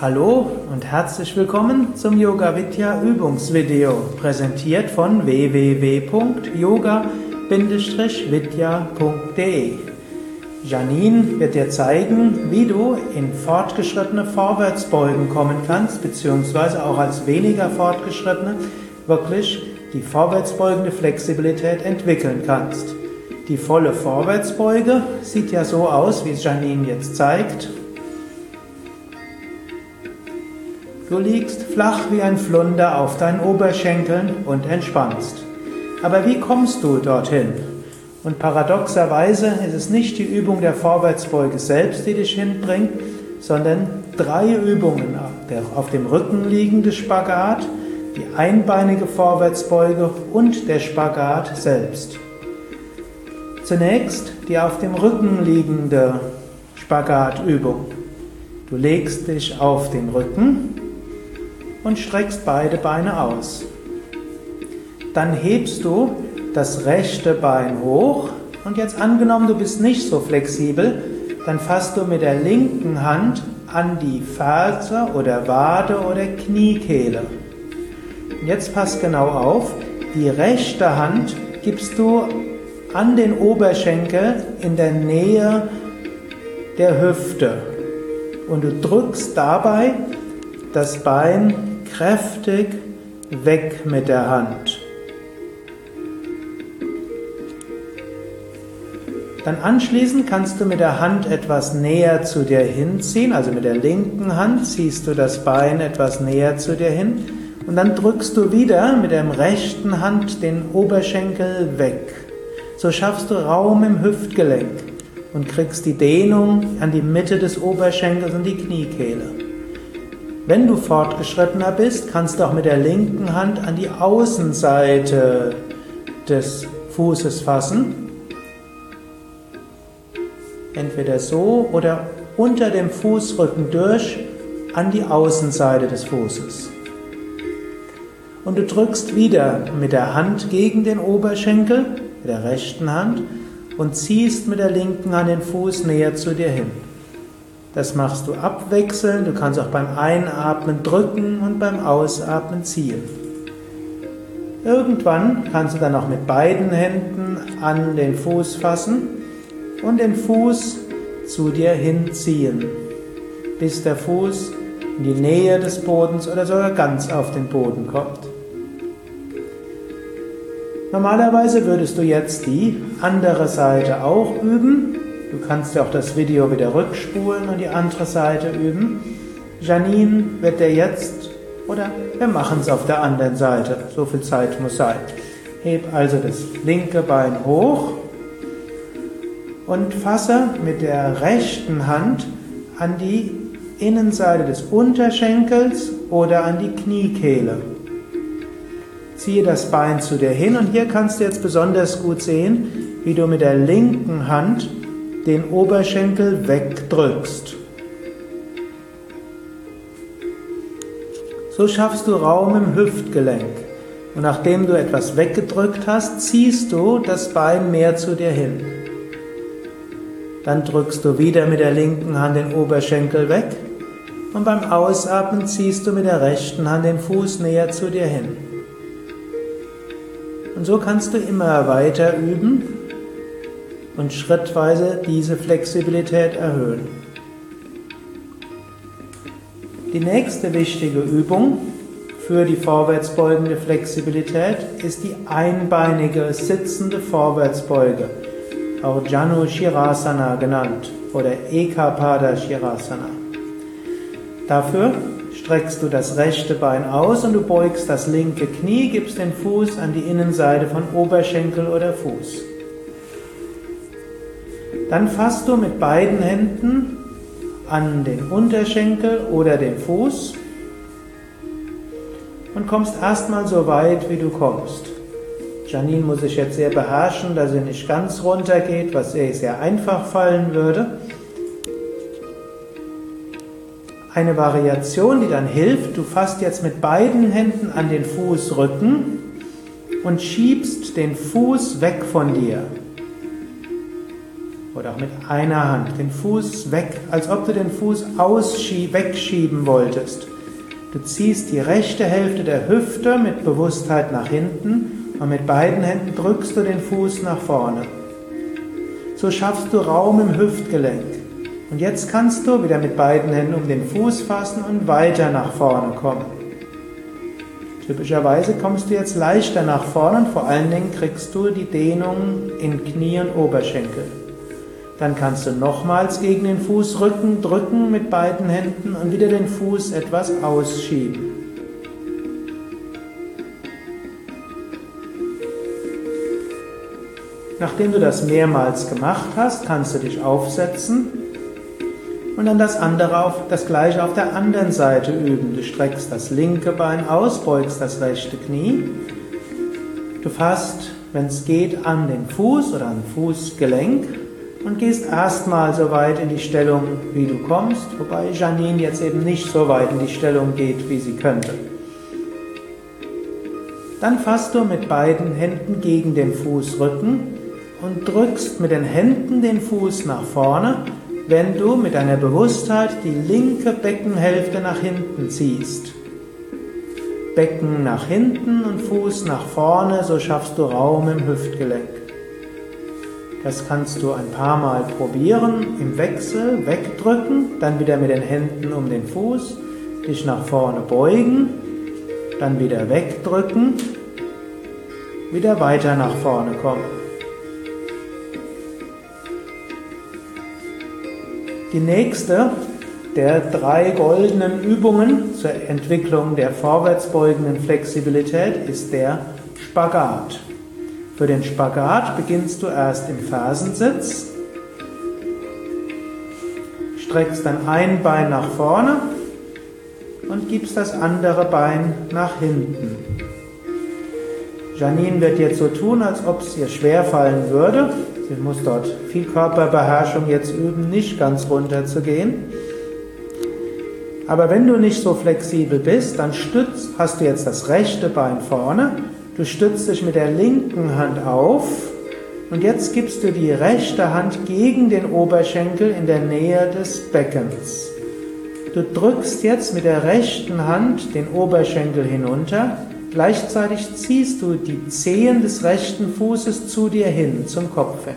Hallo und herzlich willkommen zum Yoga Vidya Übungsvideo, präsentiert von www.yoga-vidya.de. Janine wird dir zeigen, wie du in fortgeschrittene Vorwärtsbeugen kommen kannst, beziehungsweise auch als weniger fortgeschrittene wirklich die vorwärtsbeugende Flexibilität entwickeln kannst. Die volle Vorwärtsbeuge sieht ja so aus, wie es Janine jetzt zeigt. Du liegst flach wie ein Flunder auf deinen Oberschenkeln und entspannst. Aber wie kommst du dorthin? Und paradoxerweise ist es nicht die Übung der Vorwärtsbeuge selbst, die dich hinbringt, sondern drei Übungen. Der auf dem Rücken liegende Spagat, die einbeinige Vorwärtsbeuge und der Spagat selbst. Zunächst die auf dem Rücken liegende Spagatübung. Du legst dich auf den Rücken und streckst beide Beine aus. Dann hebst du das rechte Bein hoch und jetzt angenommen, du bist nicht so flexibel, dann fasst du mit der linken Hand an die Ferse oder Wade oder Kniekehle. Und jetzt pass genau auf, die rechte Hand gibst du an den Oberschenkel in der Nähe der Hüfte und du drückst dabei das Bein kräftig weg mit der Hand. Dann anschließend kannst du mit der Hand etwas näher zu dir hinziehen, also mit der linken Hand ziehst du das Bein etwas näher zu dir hin und dann drückst du wieder mit der rechten Hand den Oberschenkel weg. So schaffst du Raum im Hüftgelenk und kriegst die Dehnung an die Mitte des Oberschenkels und die Kniekehle. Wenn du fortgeschrittener bist, kannst du auch mit der linken Hand an die Außenseite des Fußes fassen. Entweder so oder unter dem Fußrücken durch an die Außenseite des Fußes. Und du drückst wieder mit der Hand gegen den Oberschenkel, mit der rechten Hand, und ziehst mit der linken Hand den Fuß näher zu dir hin. Das machst du abwechselnd. Du kannst auch beim Einatmen drücken und beim Ausatmen ziehen. Irgendwann kannst du dann auch mit beiden Händen an den Fuß fassen und den Fuß zu dir hinziehen, bis der Fuß in die Nähe des Bodens oder sogar ganz auf den Boden kommt. Normalerweise würdest du jetzt die andere Seite auch üben, Du kannst ja auch das Video wieder rückspulen und die andere Seite üben. Janine wird dir jetzt, oder wir machen es auf der anderen Seite, so viel Zeit muss sein. Heb also das linke Bein hoch und fasse mit der rechten Hand an die Innenseite des Unterschenkels oder an die Kniekehle. Ziehe das Bein zu dir hin und hier kannst du jetzt besonders gut sehen, wie du mit der linken Hand den Oberschenkel wegdrückst. So schaffst du Raum im Hüftgelenk. Und nachdem du etwas weggedrückt hast, ziehst du das Bein mehr zu dir hin. Dann drückst du wieder mit der linken Hand den Oberschenkel weg und beim Ausatmen ziehst du mit der rechten Hand den Fuß näher zu dir hin. Und so kannst du immer weiter üben, und schrittweise diese Flexibilität erhöhen. Die nächste wichtige Übung für die vorwärtsbeugende Flexibilität ist die einbeinige sitzende Vorwärtsbeuge, auch Janu Shirasana genannt oder Ekapada Shirasana. Dafür streckst du das rechte Bein aus und du beugst das linke Knie, gibst den Fuß an die Innenseite von Oberschenkel oder Fuß. Dann fasst du mit beiden Händen an den Unterschenkel oder den Fuß und kommst erstmal so weit, wie du kommst. Janine muss sich jetzt sehr beherrschen, dass sie nicht ganz runter geht, was ihr sehr einfach fallen würde. Eine Variation, die dann hilft, du fasst jetzt mit beiden Händen an den Fußrücken und schiebst den Fuß weg von dir. Oder auch mit einer Hand den Fuß weg, als ob du den Fuß wegschieben wolltest. Du ziehst die rechte Hälfte der Hüfte mit Bewusstheit nach hinten und mit beiden Händen drückst du den Fuß nach vorne. So schaffst du Raum im Hüftgelenk. Und jetzt kannst du wieder mit beiden Händen um den Fuß fassen und weiter nach vorne kommen. Typischerweise kommst du jetzt leichter nach vorne und vor allen Dingen kriegst du die Dehnung in Knie und Oberschenkel. Dann kannst du nochmals gegen den Fußrücken drücken mit beiden Händen und wieder den Fuß etwas ausschieben. Nachdem du das mehrmals gemacht hast, kannst du dich aufsetzen und dann das andere auf, das gleiche auf der anderen Seite üben. Du streckst das linke Bein aus, beugst das rechte Knie. Du fasst, wenn es geht, an den Fuß oder an Fußgelenk und gehst erstmal so weit in die Stellung, wie du kommst, wobei Janine jetzt eben nicht so weit in die Stellung geht, wie sie könnte. Dann fasst du mit beiden Händen gegen den Fußrücken und drückst mit den Händen den Fuß nach vorne wenn du mit deiner Bewusstheit die linke Beckenhälfte nach hinten ziehst. Becken nach hinten und Fuß nach vorne, so schaffst du Raum im Hüftgelenk. Das kannst du ein paar Mal probieren, im Wechsel wegdrücken, dann wieder mit den Händen um den Fuß, dich nach vorne beugen, dann wieder wegdrücken, wieder weiter nach vorne kommen. Die nächste der drei goldenen Übungen zur Entwicklung der vorwärtsbeugenden Flexibilität ist der Spagat. Für den Spagat beginnst du erst im Fersensitz, streckst dann ein Bein nach vorne und gibst das andere Bein nach hinten. Janine wird jetzt so tun, als ob es ihr schwer fallen würde. Sie muss dort viel Körperbeherrschung jetzt üben, nicht ganz runter zu gehen. Aber wenn du nicht so flexibel bist, dann stützt, hast du jetzt das rechte Bein vorne, du stützt dich mit der linken Hand auf und jetzt gibst du die rechte Hand gegen den Oberschenkel in der Nähe des Beckens. Du drückst jetzt mit der rechten Hand den Oberschenkel hinunter Gleichzeitig ziehst du die Zehen des rechten Fußes zu dir hin, zum Kopf hin.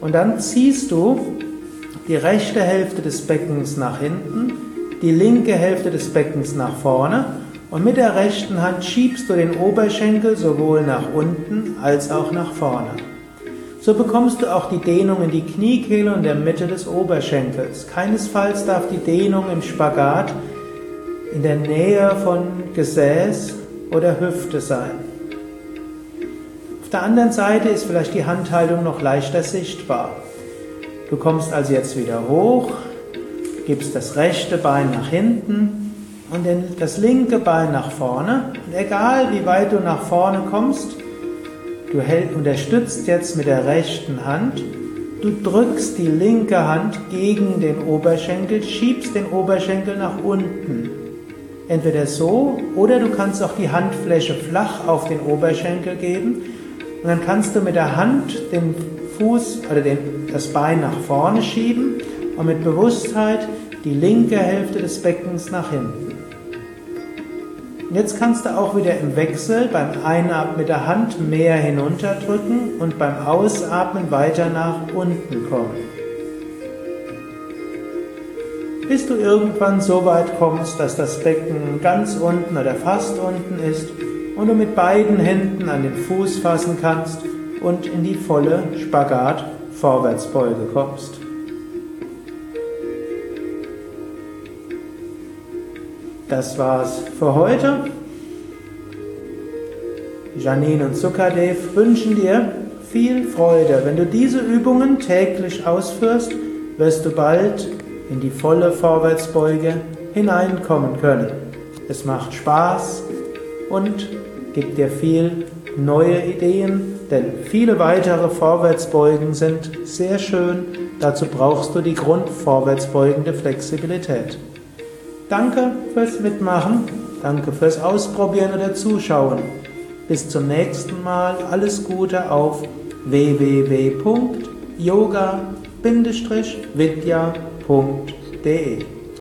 Und dann ziehst du die rechte Hälfte des Beckens nach hinten, die linke Hälfte des Beckens nach vorne und mit der rechten Hand schiebst du den Oberschenkel sowohl nach unten als auch nach vorne. So bekommst du auch die Dehnung in die Kniekehle und der Mitte des Oberschenkels. Keinesfalls darf die Dehnung im Spagat in der Nähe von Gesäß oder Hüfte sein. Auf der anderen Seite ist vielleicht die Handhaltung noch leichter sichtbar. Du kommst also jetzt wieder hoch, gibst das rechte Bein nach hinten und das linke Bein nach vorne. Und egal wie weit du nach vorne kommst, du unterstützt jetzt mit der rechten Hand. Du drückst die linke Hand gegen den Oberschenkel, schiebst den Oberschenkel nach unten. Entweder so oder du kannst auch die Handfläche flach auf den Oberschenkel geben und dann kannst du mit der Hand den Fuß oder den, das Bein nach vorne schieben und mit Bewusstheit die linke Hälfte des Beckens nach hinten. Jetzt kannst du auch wieder im Wechsel beim Einatmen mit der Hand mehr hinunterdrücken und beim Ausatmen weiter nach unten kommen bis du irgendwann so weit kommst, dass das Becken ganz unten oder fast unten ist und du mit beiden Händen an den Fuß fassen kannst und in die volle Spagat-Vorwärtsbeuge kommst. Das war's für heute. Janine und Sukadev wünschen dir viel Freude. Wenn du diese Übungen täglich ausführst, wirst du bald in die volle Vorwärtsbeuge hineinkommen können. Es macht Spaß und gibt dir viel neue Ideen, denn viele weitere Vorwärtsbeugen sind sehr schön. Dazu brauchst du die grundvorwärtsbeugende Flexibilität. Danke fürs Mitmachen, danke fürs Ausprobieren oder Zuschauen. Bis zum nächsten Mal, alles Gute auf www yoga-vidya.de